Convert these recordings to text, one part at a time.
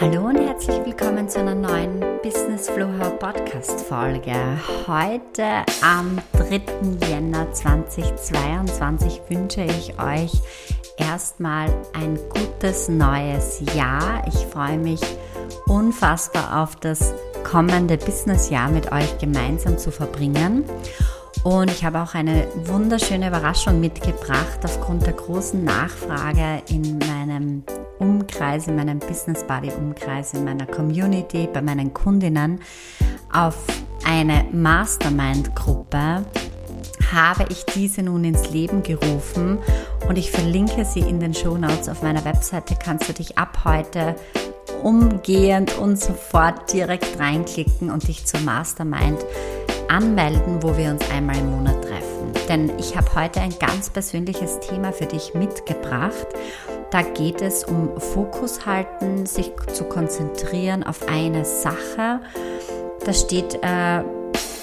Hallo und herzlich willkommen zu einer neuen Business Flow Podcast Folge. Heute am 3. Jänner 2022 wünsche ich euch erstmal ein gutes neues Jahr. Ich freue mich unfassbar auf das kommende Businessjahr mit euch gemeinsam zu verbringen. Und ich habe auch eine wunderschöne Überraschung mitgebracht aufgrund der großen Nachfrage in meinem Umkreis, in meinem Business Buddy Umkreis, in meiner Community, bei meinen Kundinnen auf eine Mastermind-Gruppe habe ich diese nun ins Leben gerufen und ich verlinke sie in den Show Notes auf meiner Webseite. Kannst du dich ab heute umgehend und sofort direkt reinklicken und dich zur Mastermind anmelden, wo wir uns einmal im Monat treffen. Denn ich habe heute ein ganz persönliches Thema für dich mitgebracht. Da geht es um Fokus halten, sich zu konzentrieren auf eine Sache. Da steht äh,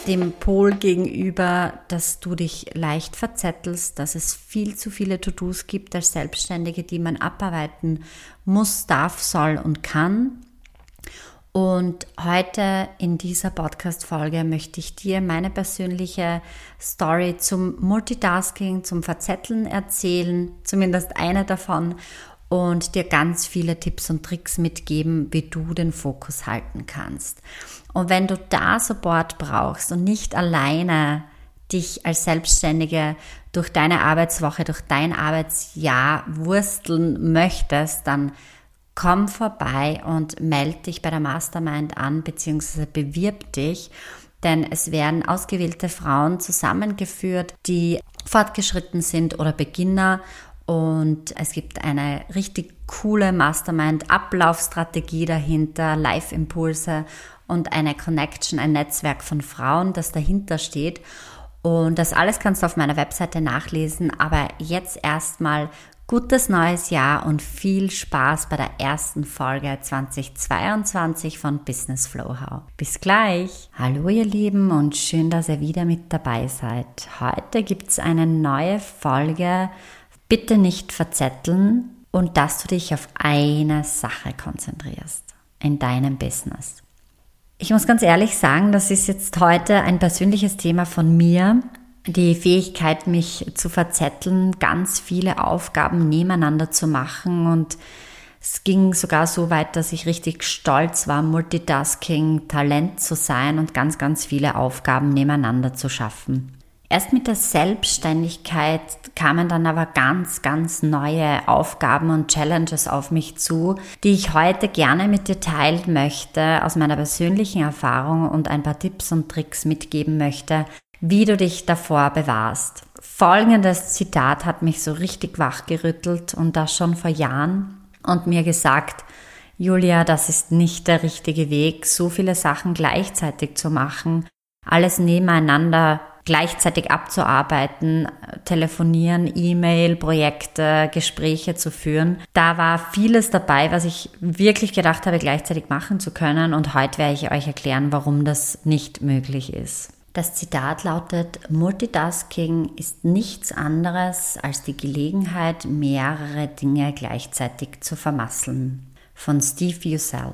dem Pol gegenüber, dass du dich leicht verzettelst, dass es viel zu viele To-Dos gibt als Selbstständige, die man abarbeiten muss, darf, soll und kann. Und heute in dieser Podcast-Folge möchte ich dir meine persönliche Story zum Multitasking, zum Verzetteln erzählen, zumindest eine davon, und dir ganz viele Tipps und Tricks mitgeben, wie du den Fokus halten kannst. Und wenn du da Support brauchst und nicht alleine dich als Selbstständige durch deine Arbeitswoche, durch dein Arbeitsjahr wursteln möchtest, dann komm vorbei und melde dich bei der Mastermind an, beziehungsweise bewirb dich, denn es werden ausgewählte Frauen zusammengeführt, die fortgeschritten sind oder Beginner und es gibt eine richtig coole Mastermind-Ablaufstrategie dahinter, Live-Impulse und eine Connection, ein Netzwerk von Frauen, das dahinter steht. Und das alles kannst du auf meiner Webseite nachlesen. Aber jetzt erstmal Gutes neues Jahr und viel Spaß bei der ersten Folge 2022 von Business Flow How. Bis gleich. Hallo ihr Lieben und schön, dass ihr wieder mit dabei seid. Heute gibt es eine neue Folge. Bitte nicht verzetteln und dass du dich auf eine Sache konzentrierst in deinem Business. Ich muss ganz ehrlich sagen, das ist jetzt heute ein persönliches Thema von mir die Fähigkeit, mich zu verzetteln, ganz viele Aufgaben nebeneinander zu machen und es ging sogar so weit, dass ich richtig stolz war, Multitasking, Talent zu sein und ganz, ganz viele Aufgaben nebeneinander zu schaffen. Erst mit der Selbstständigkeit kamen dann aber ganz, ganz neue Aufgaben und Challenges auf mich zu, die ich heute gerne mit dir teilen möchte, aus meiner persönlichen Erfahrung und ein paar Tipps und Tricks mitgeben möchte, wie du dich davor bewahrst. Folgendes Zitat hat mich so richtig wachgerüttelt und das schon vor Jahren und mir gesagt, Julia, das ist nicht der richtige Weg, so viele Sachen gleichzeitig zu machen, alles nebeneinander gleichzeitig abzuarbeiten, telefonieren, E-Mail, Projekte, Gespräche zu führen. Da war vieles dabei, was ich wirklich gedacht habe, gleichzeitig machen zu können und heute werde ich euch erklären, warum das nicht möglich ist. Das Zitat lautet, Multitasking ist nichts anderes als die Gelegenheit, mehrere Dinge gleichzeitig zu vermasseln. Von Steve Usell.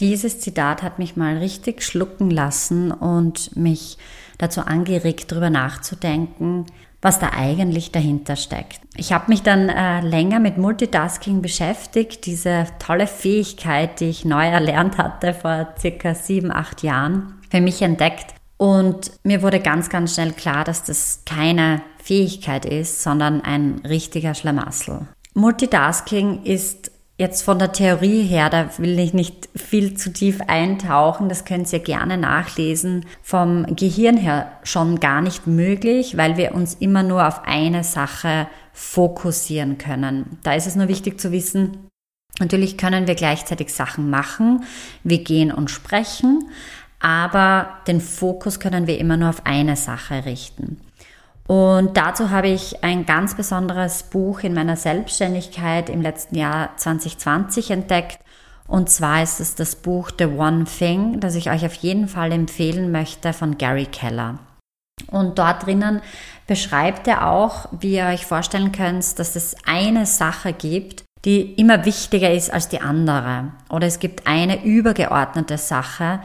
Dieses Zitat hat mich mal richtig schlucken lassen und mich dazu angeregt, darüber nachzudenken, was da eigentlich dahinter steckt. Ich habe mich dann äh, länger mit Multitasking beschäftigt, diese tolle Fähigkeit, die ich neu erlernt hatte vor circa sieben, acht Jahren, für mich entdeckt und mir wurde ganz, ganz schnell klar, dass das keine Fähigkeit ist, sondern ein richtiger Schlamassel. Multitasking ist jetzt von der Theorie her, da will ich nicht viel zu tief eintauchen, das könnt ihr gerne nachlesen, vom Gehirn her schon gar nicht möglich, weil wir uns immer nur auf eine Sache fokussieren können. Da ist es nur wichtig zu wissen, natürlich können wir gleichzeitig Sachen machen, wir gehen und sprechen, aber den Fokus können wir immer nur auf eine Sache richten. Und dazu habe ich ein ganz besonderes Buch in meiner Selbstständigkeit im letzten Jahr 2020 entdeckt. Und zwar ist es das Buch The One Thing, das ich euch auf jeden Fall empfehlen möchte von Gary Keller. Und dort drinnen beschreibt er auch, wie ihr euch vorstellen könnt, dass es eine Sache gibt, die immer wichtiger ist als die andere. Oder es gibt eine übergeordnete Sache,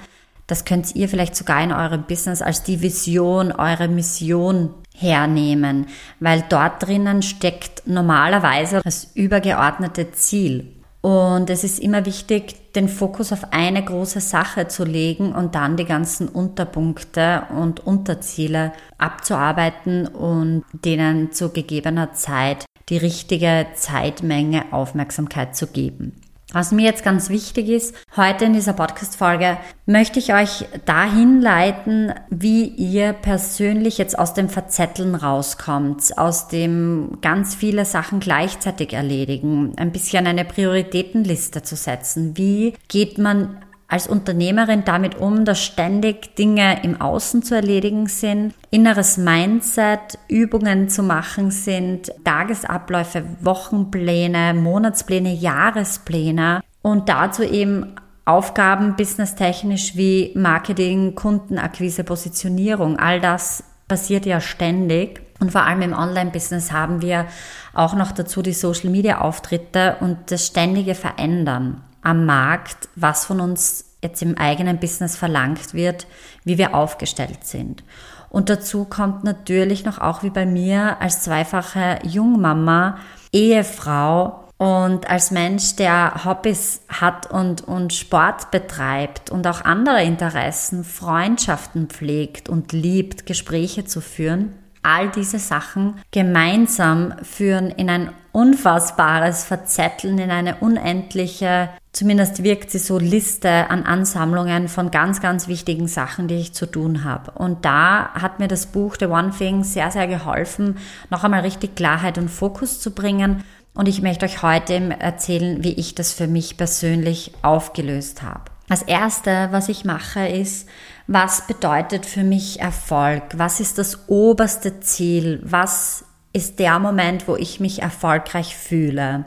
das könnt ihr vielleicht sogar in eurem Business als die Vision, eure Mission hernehmen, weil dort drinnen steckt normalerweise das übergeordnete Ziel. Und es ist immer wichtig, den Fokus auf eine große Sache zu legen und dann die ganzen Unterpunkte und Unterziele abzuarbeiten und denen zu gegebener Zeit die richtige Zeitmenge Aufmerksamkeit zu geben. Was mir jetzt ganz wichtig ist, heute in dieser Podcast-Folge möchte ich euch dahin leiten, wie ihr persönlich jetzt aus dem Verzetteln rauskommt, aus dem ganz viele Sachen gleichzeitig erledigen, ein bisschen eine Prioritätenliste zu setzen. Wie geht man als Unternehmerin damit um, dass ständig Dinge im Außen zu erledigen sind, inneres Mindset, Übungen zu machen sind, Tagesabläufe, Wochenpläne, Monatspläne, Jahrespläne und dazu eben Aufgaben businesstechnisch wie Marketing, Kundenakquise, Positionierung, all das passiert ja ständig. Und vor allem im Online-Business haben wir auch noch dazu die Social-Media-Auftritte und das ständige Verändern am Markt, was von uns jetzt im eigenen Business verlangt wird, wie wir aufgestellt sind. Und dazu kommt natürlich noch auch wie bei mir als zweifache Jungmama, Ehefrau und als Mensch, der Hobbys hat und, und Sport betreibt und auch andere Interessen, Freundschaften pflegt und liebt, Gespräche zu führen, all diese Sachen gemeinsam führen in ein unfassbares Verzetteln, in eine unendliche, zumindest wirkt sie so, Liste an Ansammlungen von ganz, ganz wichtigen Sachen, die ich zu tun habe. Und da hat mir das Buch The One Thing sehr, sehr geholfen, noch einmal richtig Klarheit und Fokus zu bringen. Und ich möchte euch heute erzählen, wie ich das für mich persönlich aufgelöst habe. Das erste, was ich mache, ist, was bedeutet für mich Erfolg? Was ist das oberste Ziel? Was ist der Moment, wo ich mich erfolgreich fühle?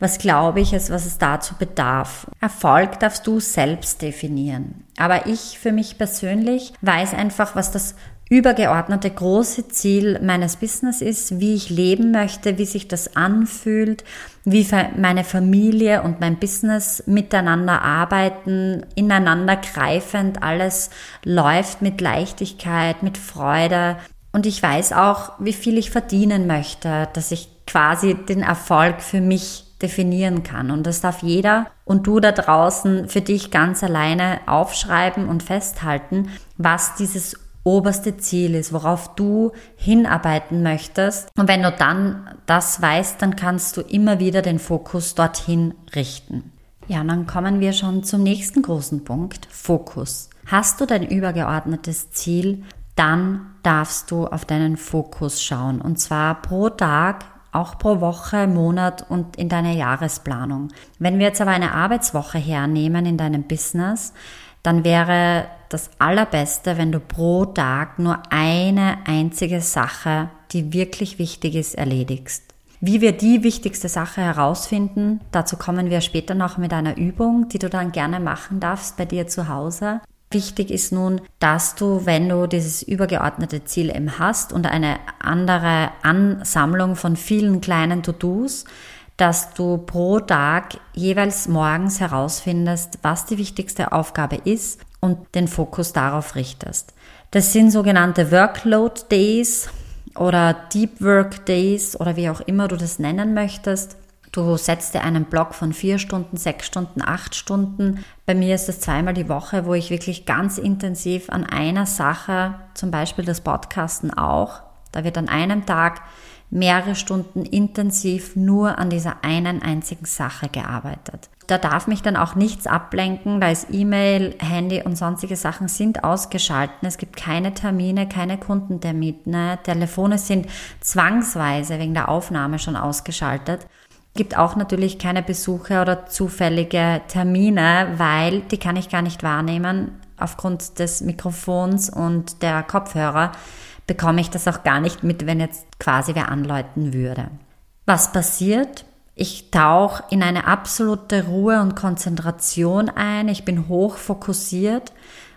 Was glaube ich, ist, was es dazu bedarf? Erfolg darfst du selbst definieren. Aber ich für mich persönlich weiß einfach, was das übergeordnete große Ziel meines Business ist, wie ich leben möchte, wie sich das anfühlt, wie meine Familie und mein Business miteinander arbeiten, ineinander greifend, alles läuft mit Leichtigkeit, mit Freude. Und ich weiß auch, wie viel ich verdienen möchte, dass ich quasi den Erfolg für mich definieren kann. Und das darf jeder und du da draußen für dich ganz alleine aufschreiben und festhalten, was dieses oberste Ziel ist, worauf du hinarbeiten möchtest. Und wenn du dann das weißt, dann kannst du immer wieder den Fokus dorthin richten. Ja, dann kommen wir schon zum nächsten großen Punkt, Fokus. Hast du dein übergeordnetes Ziel, dann darfst du auf deinen Fokus schauen. Und zwar pro Tag, auch pro Woche, Monat und in deiner Jahresplanung. Wenn wir jetzt aber eine Arbeitswoche hernehmen in deinem Business, dann wäre das Allerbeste, wenn du pro Tag nur eine einzige Sache, die wirklich wichtig ist, erledigst. Wie wir die wichtigste Sache herausfinden, dazu kommen wir später noch mit einer Übung, die du dann gerne machen darfst bei dir zu Hause. Wichtig ist nun, dass du, wenn du dieses übergeordnete Ziel eben hast und eine andere Ansammlung von vielen kleinen To-Dos, dass du pro Tag jeweils morgens herausfindest, was die wichtigste Aufgabe ist und den Fokus darauf richtest. Das sind sogenannte Workload Days oder Deep Work Days oder wie auch immer du das nennen möchtest. Du setzt dir einen Block von vier Stunden, sechs Stunden, acht Stunden. Bei mir ist es zweimal die Woche, wo ich wirklich ganz intensiv an einer Sache, zum Beispiel das Podcasten auch, da wird an einem Tag mehrere Stunden intensiv nur an dieser einen einzigen Sache gearbeitet. Da darf mich dann auch nichts ablenken, da ist E-Mail, Handy und sonstige Sachen sind ausgeschalten. Es gibt keine Termine, keine Kundentermine. Telefone sind zwangsweise wegen der Aufnahme schon ausgeschaltet. Gibt auch natürlich keine Besuche oder zufällige Termine, weil die kann ich gar nicht wahrnehmen aufgrund des Mikrofons und der Kopfhörer bekomme ich das auch gar nicht mit, wenn jetzt quasi wer anläuten würde. Was passiert? Ich tauche in eine absolute Ruhe und Konzentration ein. Ich bin hoch fokussiert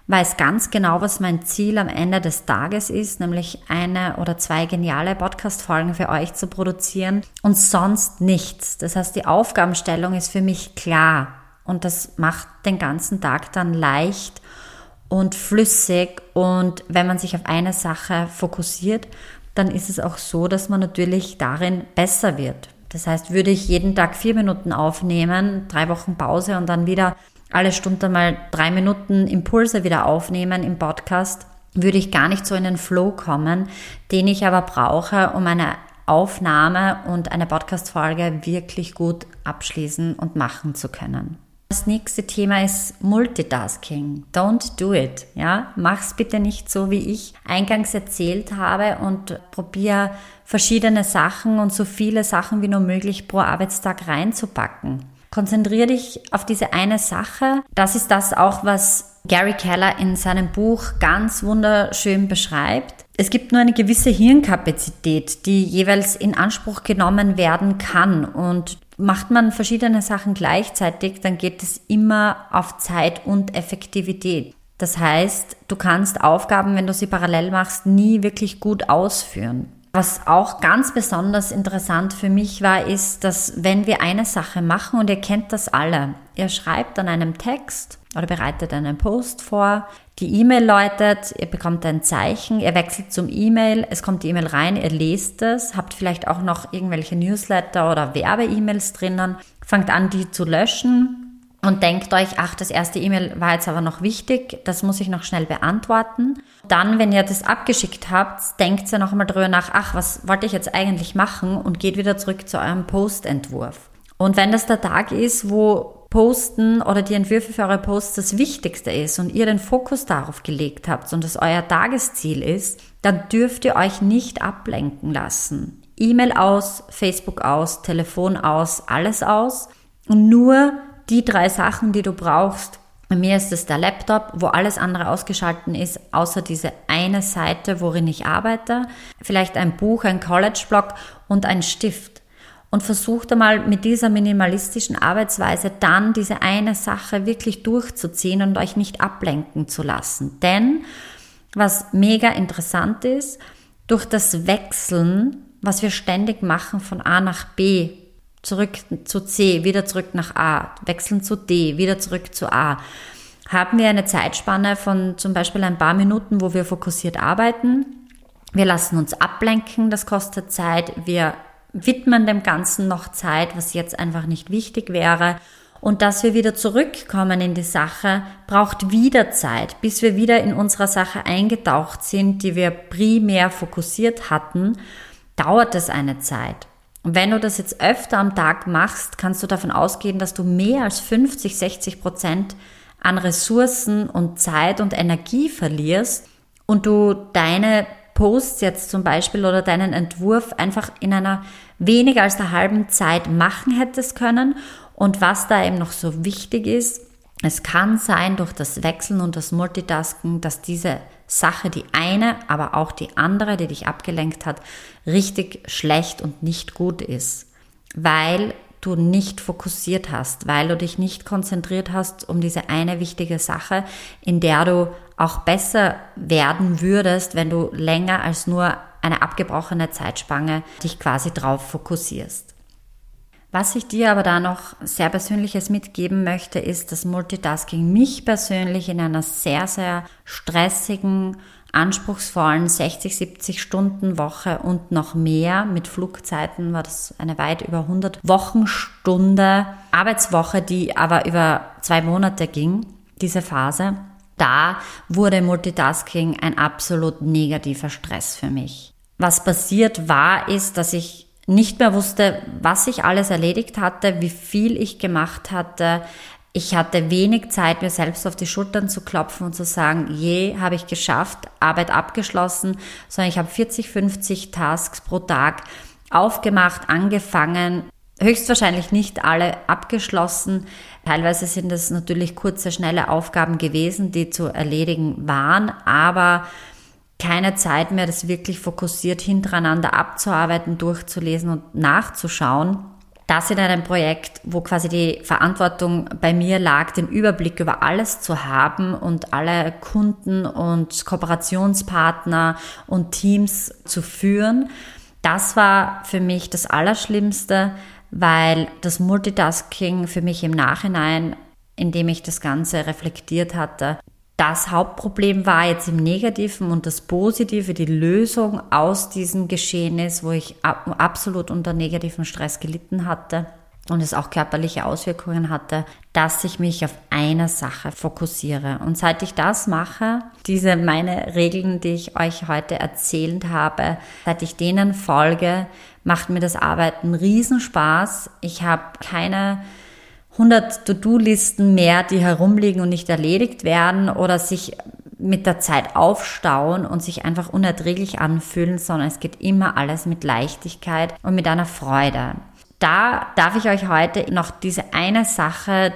weiß ganz genau, was mein Ziel am Ende des Tages ist, nämlich eine oder zwei geniale Podcast-Folgen für euch zu produzieren und sonst nichts. Das heißt, die Aufgabenstellung ist für mich klar und das macht den ganzen Tag dann leicht und flüssig und wenn man sich auf eine Sache fokussiert, dann ist es auch so, dass man natürlich darin besser wird. Das heißt, würde ich jeden Tag vier Minuten aufnehmen, drei Wochen Pause und dann wieder alle Stunde mal drei Minuten Impulse wieder aufnehmen im Podcast, würde ich gar nicht so in den Flow kommen, den ich aber brauche, um eine Aufnahme und eine Podcast-Folge wirklich gut abschließen und machen zu können. Das nächste Thema ist Multitasking. Don't do it. Ja, mach's bitte nicht so, wie ich eingangs erzählt habe und probier verschiedene Sachen und so viele Sachen wie nur möglich pro Arbeitstag reinzupacken. Konzentriere dich auf diese eine Sache. Das ist das auch, was Gary Keller in seinem Buch ganz wunderschön beschreibt. Es gibt nur eine gewisse Hirnkapazität, die jeweils in Anspruch genommen werden kann. Und macht man verschiedene Sachen gleichzeitig, dann geht es immer auf Zeit und Effektivität. Das heißt, du kannst Aufgaben, wenn du sie parallel machst, nie wirklich gut ausführen. Was auch ganz besonders interessant für mich war, ist, dass wenn wir eine Sache machen und ihr kennt das alle, ihr schreibt an einem Text oder bereitet einen Post vor, die E-Mail läutet, ihr bekommt ein Zeichen, ihr wechselt zum E-Mail, es kommt die E-Mail rein, ihr lest es, habt vielleicht auch noch irgendwelche Newsletter oder Werbe-E-Mails drinnen, fangt an, die zu löschen, und denkt euch, ach, das erste E-Mail war jetzt aber noch wichtig, das muss ich noch schnell beantworten. Dann, wenn ihr das abgeschickt habt, denkt ihr noch einmal drüber nach, ach, was wollte ich jetzt eigentlich machen und geht wieder zurück zu eurem Postentwurf. Und wenn das der Tag ist, wo Posten oder die Entwürfe für eure Posts das Wichtigste ist und ihr den Fokus darauf gelegt habt und das euer Tagesziel ist, dann dürft ihr euch nicht ablenken lassen. E-Mail aus, Facebook aus, Telefon aus, alles aus und nur die drei Sachen, die du brauchst. Bei mir ist es der Laptop, wo alles andere ausgeschalten ist, außer diese eine Seite, worin ich arbeite. Vielleicht ein Buch, ein College-Blog und ein Stift. Und versucht einmal mit dieser minimalistischen Arbeitsweise dann diese eine Sache wirklich durchzuziehen und euch nicht ablenken zu lassen. Denn was mega interessant ist, durch das Wechseln, was wir ständig machen von A nach B, zurück zu C, wieder zurück nach A, wechseln zu D, wieder zurück zu A. Haben wir eine Zeitspanne von zum Beispiel ein paar Minuten, wo wir fokussiert arbeiten. Wir lassen uns ablenken, das kostet Zeit. Wir widmen dem Ganzen noch Zeit, was jetzt einfach nicht wichtig wäre. Und dass wir wieder zurückkommen in die Sache, braucht wieder Zeit, bis wir wieder in unserer Sache eingetaucht sind, die wir primär fokussiert hatten, dauert es eine Zeit. Wenn du das jetzt öfter am Tag machst, kannst du davon ausgehen, dass du mehr als 50, 60 Prozent an Ressourcen und Zeit und Energie verlierst und du deine Posts jetzt zum Beispiel oder deinen Entwurf einfach in einer weniger als der halben Zeit machen hättest können. Und was da eben noch so wichtig ist, es kann sein durch das Wechseln und das Multitasken, dass diese Sache, die eine, aber auch die andere, die dich abgelenkt hat, richtig schlecht und nicht gut ist, weil du nicht fokussiert hast, weil du dich nicht konzentriert hast um diese eine wichtige Sache, in der du auch besser werden würdest, wenn du länger als nur eine abgebrochene Zeitspanne dich quasi drauf fokussierst. Was ich dir aber da noch sehr Persönliches mitgeben möchte, ist, dass Multitasking mich persönlich in einer sehr, sehr stressigen, anspruchsvollen 60, 70 Stunden Woche und noch mehr mit Flugzeiten war das eine weit über 100 Wochenstunde Arbeitswoche, die aber über zwei Monate ging, diese Phase. Da wurde Multitasking ein absolut negativer Stress für mich. Was passiert war, ist, dass ich nicht mehr wusste, was ich alles erledigt hatte, wie viel ich gemacht hatte. Ich hatte wenig Zeit, mir selbst auf die Schultern zu klopfen und zu sagen, je, habe ich geschafft, Arbeit abgeschlossen, sondern ich habe 40, 50 Tasks pro Tag aufgemacht, angefangen, höchstwahrscheinlich nicht alle abgeschlossen. Teilweise sind es natürlich kurze, schnelle Aufgaben gewesen, die zu erledigen waren, aber keine Zeit mehr, das wirklich fokussiert hintereinander abzuarbeiten, durchzulesen und nachzuschauen. das in einem Projekt, wo quasi die Verantwortung bei mir lag, den Überblick über alles zu haben und alle Kunden und Kooperationspartner und Teams zu führen. Das war für mich das Allerschlimmste, weil das Multitasking für mich im Nachhinein, indem ich das Ganze reflektiert hatte, das Hauptproblem war jetzt im Negativen und das Positive, die Lösung aus diesem Geschehnis, wo ich absolut unter negativen Stress gelitten hatte und es auch körperliche Auswirkungen hatte, dass ich mich auf eine Sache fokussiere. Und seit ich das mache, diese meine Regeln, die ich euch heute erzählt habe, seit ich denen folge, macht mir das Arbeiten Riesenspaß. Ich habe keine 100 To-Do-Listen mehr, die herumliegen und nicht erledigt werden oder sich mit der Zeit aufstauen und sich einfach unerträglich anfühlen, sondern es geht immer alles mit Leichtigkeit und mit einer Freude. Da darf ich euch heute noch diese eine Sache,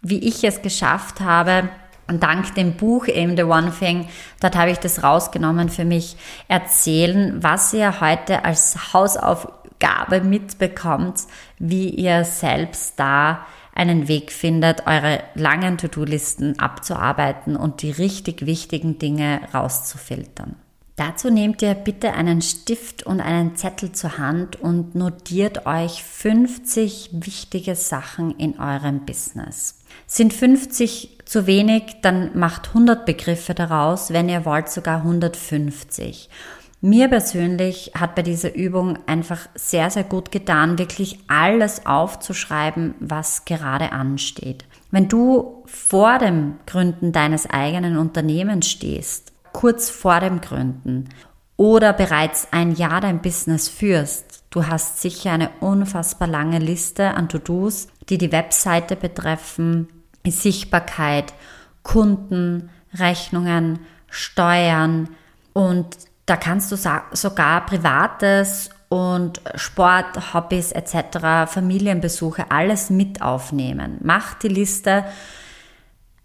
wie ich es geschafft habe, dank dem Buch eben The One Thing, dort habe ich das rausgenommen für mich, erzählen, was ihr heute als Hausaufgabe mitbekommt, wie ihr selbst da einen Weg findet, eure langen To-Do-Listen abzuarbeiten und die richtig wichtigen Dinge rauszufiltern. Dazu nehmt ihr bitte einen Stift und einen Zettel zur Hand und notiert euch 50 wichtige Sachen in eurem Business. Sind 50 zu wenig, dann macht 100 Begriffe daraus, wenn ihr wollt sogar 150. Mir persönlich hat bei dieser Übung einfach sehr, sehr gut getan, wirklich alles aufzuschreiben, was gerade ansteht. Wenn du vor dem Gründen deines eigenen Unternehmens stehst, kurz vor dem Gründen oder bereits ein Jahr dein Business führst, du hast sicher eine unfassbar lange Liste an To-Dos, die die Webseite betreffen, Sichtbarkeit, Kunden, Rechnungen, Steuern und da kannst du sogar Privates und Sport, Hobbys etc., Familienbesuche, alles mit aufnehmen. Mach die Liste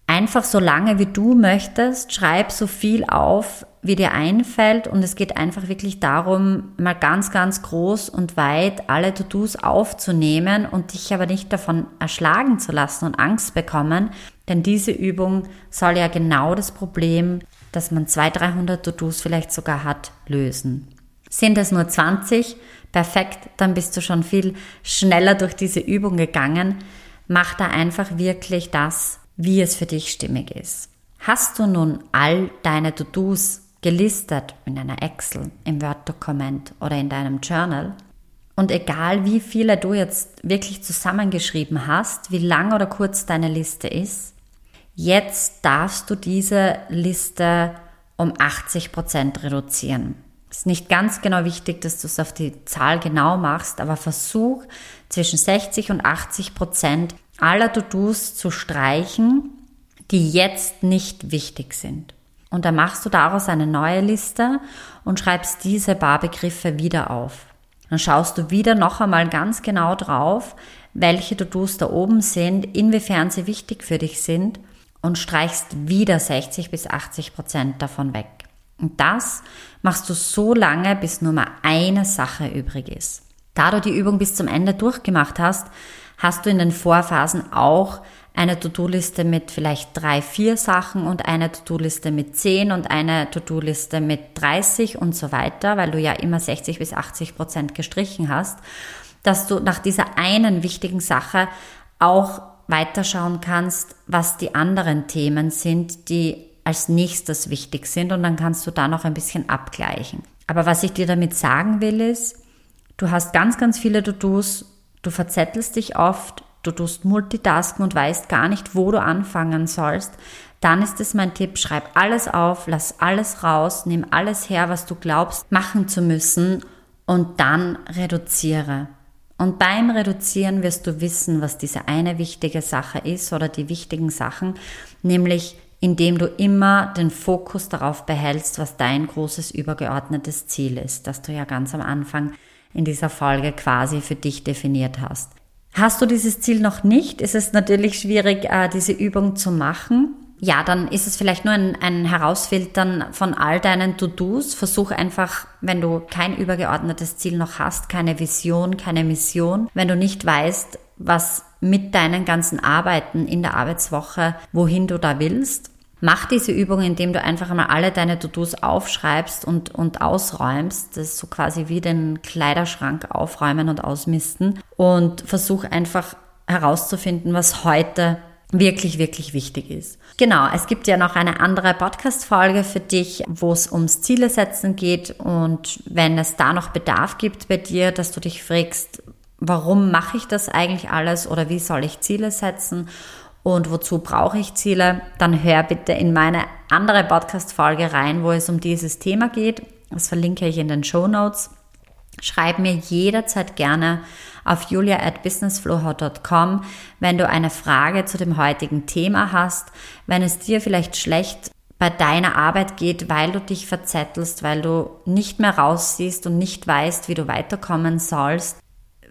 einfach so lange, wie du möchtest. Schreib so viel auf, wie dir einfällt. Und es geht einfach wirklich darum, mal ganz, ganz groß und weit alle To-Dos aufzunehmen und dich aber nicht davon erschlagen zu lassen und Angst bekommen. Denn diese Übung soll ja genau das Problem dass man 200, 300 To-Dos vielleicht sogar hat, lösen. Sind es nur 20? Perfekt, dann bist du schon viel schneller durch diese Übung gegangen. Mach da einfach wirklich das, wie es für dich stimmig ist. Hast du nun all deine To-Dos gelistet in einer Excel, im Word-Dokument oder in deinem Journal? Und egal wie viele du jetzt wirklich zusammengeschrieben hast, wie lang oder kurz deine Liste ist, Jetzt darfst du diese Liste um 80 Prozent reduzieren. Ist nicht ganz genau wichtig, dass du es auf die Zahl genau machst, aber versuch zwischen 60 und 80 Prozent aller To-Dos zu streichen, die jetzt nicht wichtig sind. Und dann machst du daraus eine neue Liste und schreibst diese paar Begriffe wieder auf. Dann schaust du wieder noch einmal ganz genau drauf, welche To-Dos da oben sind, inwiefern sie wichtig für dich sind und streichst wieder 60 bis 80 Prozent davon weg. Und das machst du so lange, bis nur mal eine Sache übrig ist. Da du die Übung bis zum Ende durchgemacht hast, hast du in den Vorphasen auch eine To-Do-Liste mit vielleicht drei, vier Sachen und eine To-Do-Liste mit zehn und eine To-Do-Liste mit 30 und so weiter, weil du ja immer 60 bis 80 Prozent gestrichen hast, dass du nach dieser einen wichtigen Sache auch weiterschauen kannst, was die anderen Themen sind, die als nächstes wichtig sind und dann kannst du da noch ein bisschen abgleichen. Aber was ich dir damit sagen will ist, du hast ganz, ganz viele To-Dos, du verzettelst dich oft, du tust Multitasken und weißt gar nicht, wo du anfangen sollst, dann ist es mein Tipp, schreib alles auf, lass alles raus, nimm alles her, was du glaubst machen zu müssen und dann reduziere. Und beim Reduzieren wirst du wissen, was diese eine wichtige Sache ist oder die wichtigen Sachen, nämlich indem du immer den Fokus darauf behältst, was dein großes übergeordnetes Ziel ist, das du ja ganz am Anfang in dieser Folge quasi für dich definiert hast. Hast du dieses Ziel noch nicht, ist es natürlich schwierig, äh, diese Übung zu machen. Ja, dann ist es vielleicht nur ein, ein Herausfiltern von all deinen To-Dos. Versuch einfach, wenn du kein übergeordnetes Ziel noch hast, keine Vision, keine Mission, wenn du nicht weißt, was mit deinen ganzen Arbeiten in der Arbeitswoche, wohin du da willst, Mach diese Übung, indem du einfach mal alle deine To-Dos aufschreibst und, und ausräumst. Das ist so quasi wie den Kleiderschrank aufräumen und ausmisten. Und versuch einfach herauszufinden, was heute wirklich, wirklich wichtig ist. Genau, es gibt ja noch eine andere Podcast-Folge für dich, wo es ums Ziele setzen geht. Und wenn es da noch Bedarf gibt bei dir, dass du dich fragst, warum mache ich das eigentlich alles oder wie soll ich Ziele setzen und wozu brauche ich Ziele, dann hör bitte in meine andere Podcast-Folge rein, wo es um dieses Thema geht. Das verlinke ich in den Show Notes. Schreib mir jederzeit gerne auf julia at businessflowhow.com, wenn du eine Frage zu dem heutigen Thema hast, wenn es dir vielleicht schlecht bei deiner Arbeit geht, weil du dich verzettelst, weil du nicht mehr raussiehst und nicht weißt, wie du weiterkommen sollst,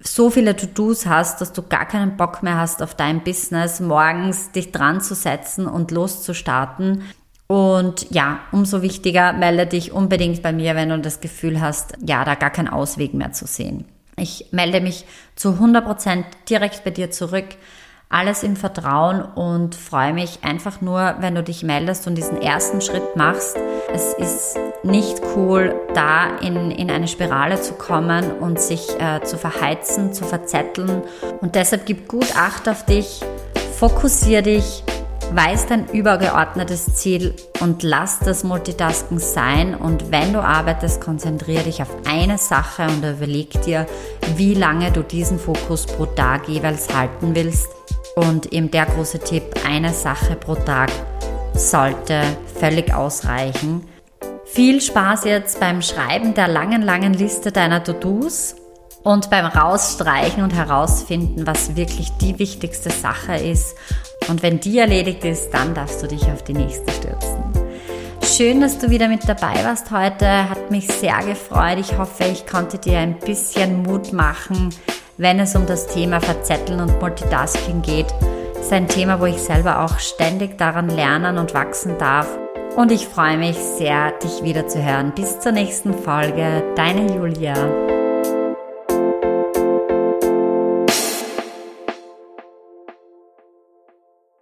so viele To-Dos hast, dass du gar keinen Bock mehr hast auf dein Business, morgens dich dran zu setzen und loszustarten. Und ja, umso wichtiger, melde dich unbedingt bei mir, wenn du das Gefühl hast, ja, da gar keinen Ausweg mehr zu sehen. Ich melde mich zu 100% direkt bei dir zurück. Alles im Vertrauen und freue mich einfach nur, wenn du dich meldest und diesen ersten Schritt machst. Es ist nicht cool, da in, in eine Spirale zu kommen und sich äh, zu verheizen, zu verzetteln. Und deshalb gib gut Acht auf dich, fokussier dich Weiß dein übergeordnetes Ziel und lass das Multitasking sein. Und wenn du arbeitest, konzentriere dich auf eine Sache und überleg dir, wie lange du diesen Fokus pro Tag jeweils halten willst. Und eben der große Tipp, eine Sache pro Tag sollte völlig ausreichen. Viel Spaß jetzt beim Schreiben der langen, langen Liste deiner To-Dos und beim Rausstreichen und herausfinden, was wirklich die wichtigste Sache ist und wenn die erledigt ist, dann darfst du dich auf die nächste stürzen. Schön, dass du wieder mit dabei warst heute. Hat mich sehr gefreut. Ich hoffe, ich konnte dir ein bisschen Mut machen, wenn es um das Thema Verzetteln und Multitasking geht. Das ist ein Thema, wo ich selber auch ständig daran lernen und wachsen darf. Und ich freue mich sehr, dich wieder zu hören. Bis zur nächsten Folge. Deine Julia.